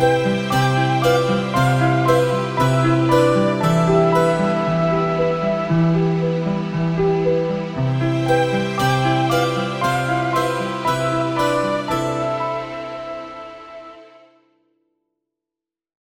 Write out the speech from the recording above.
Música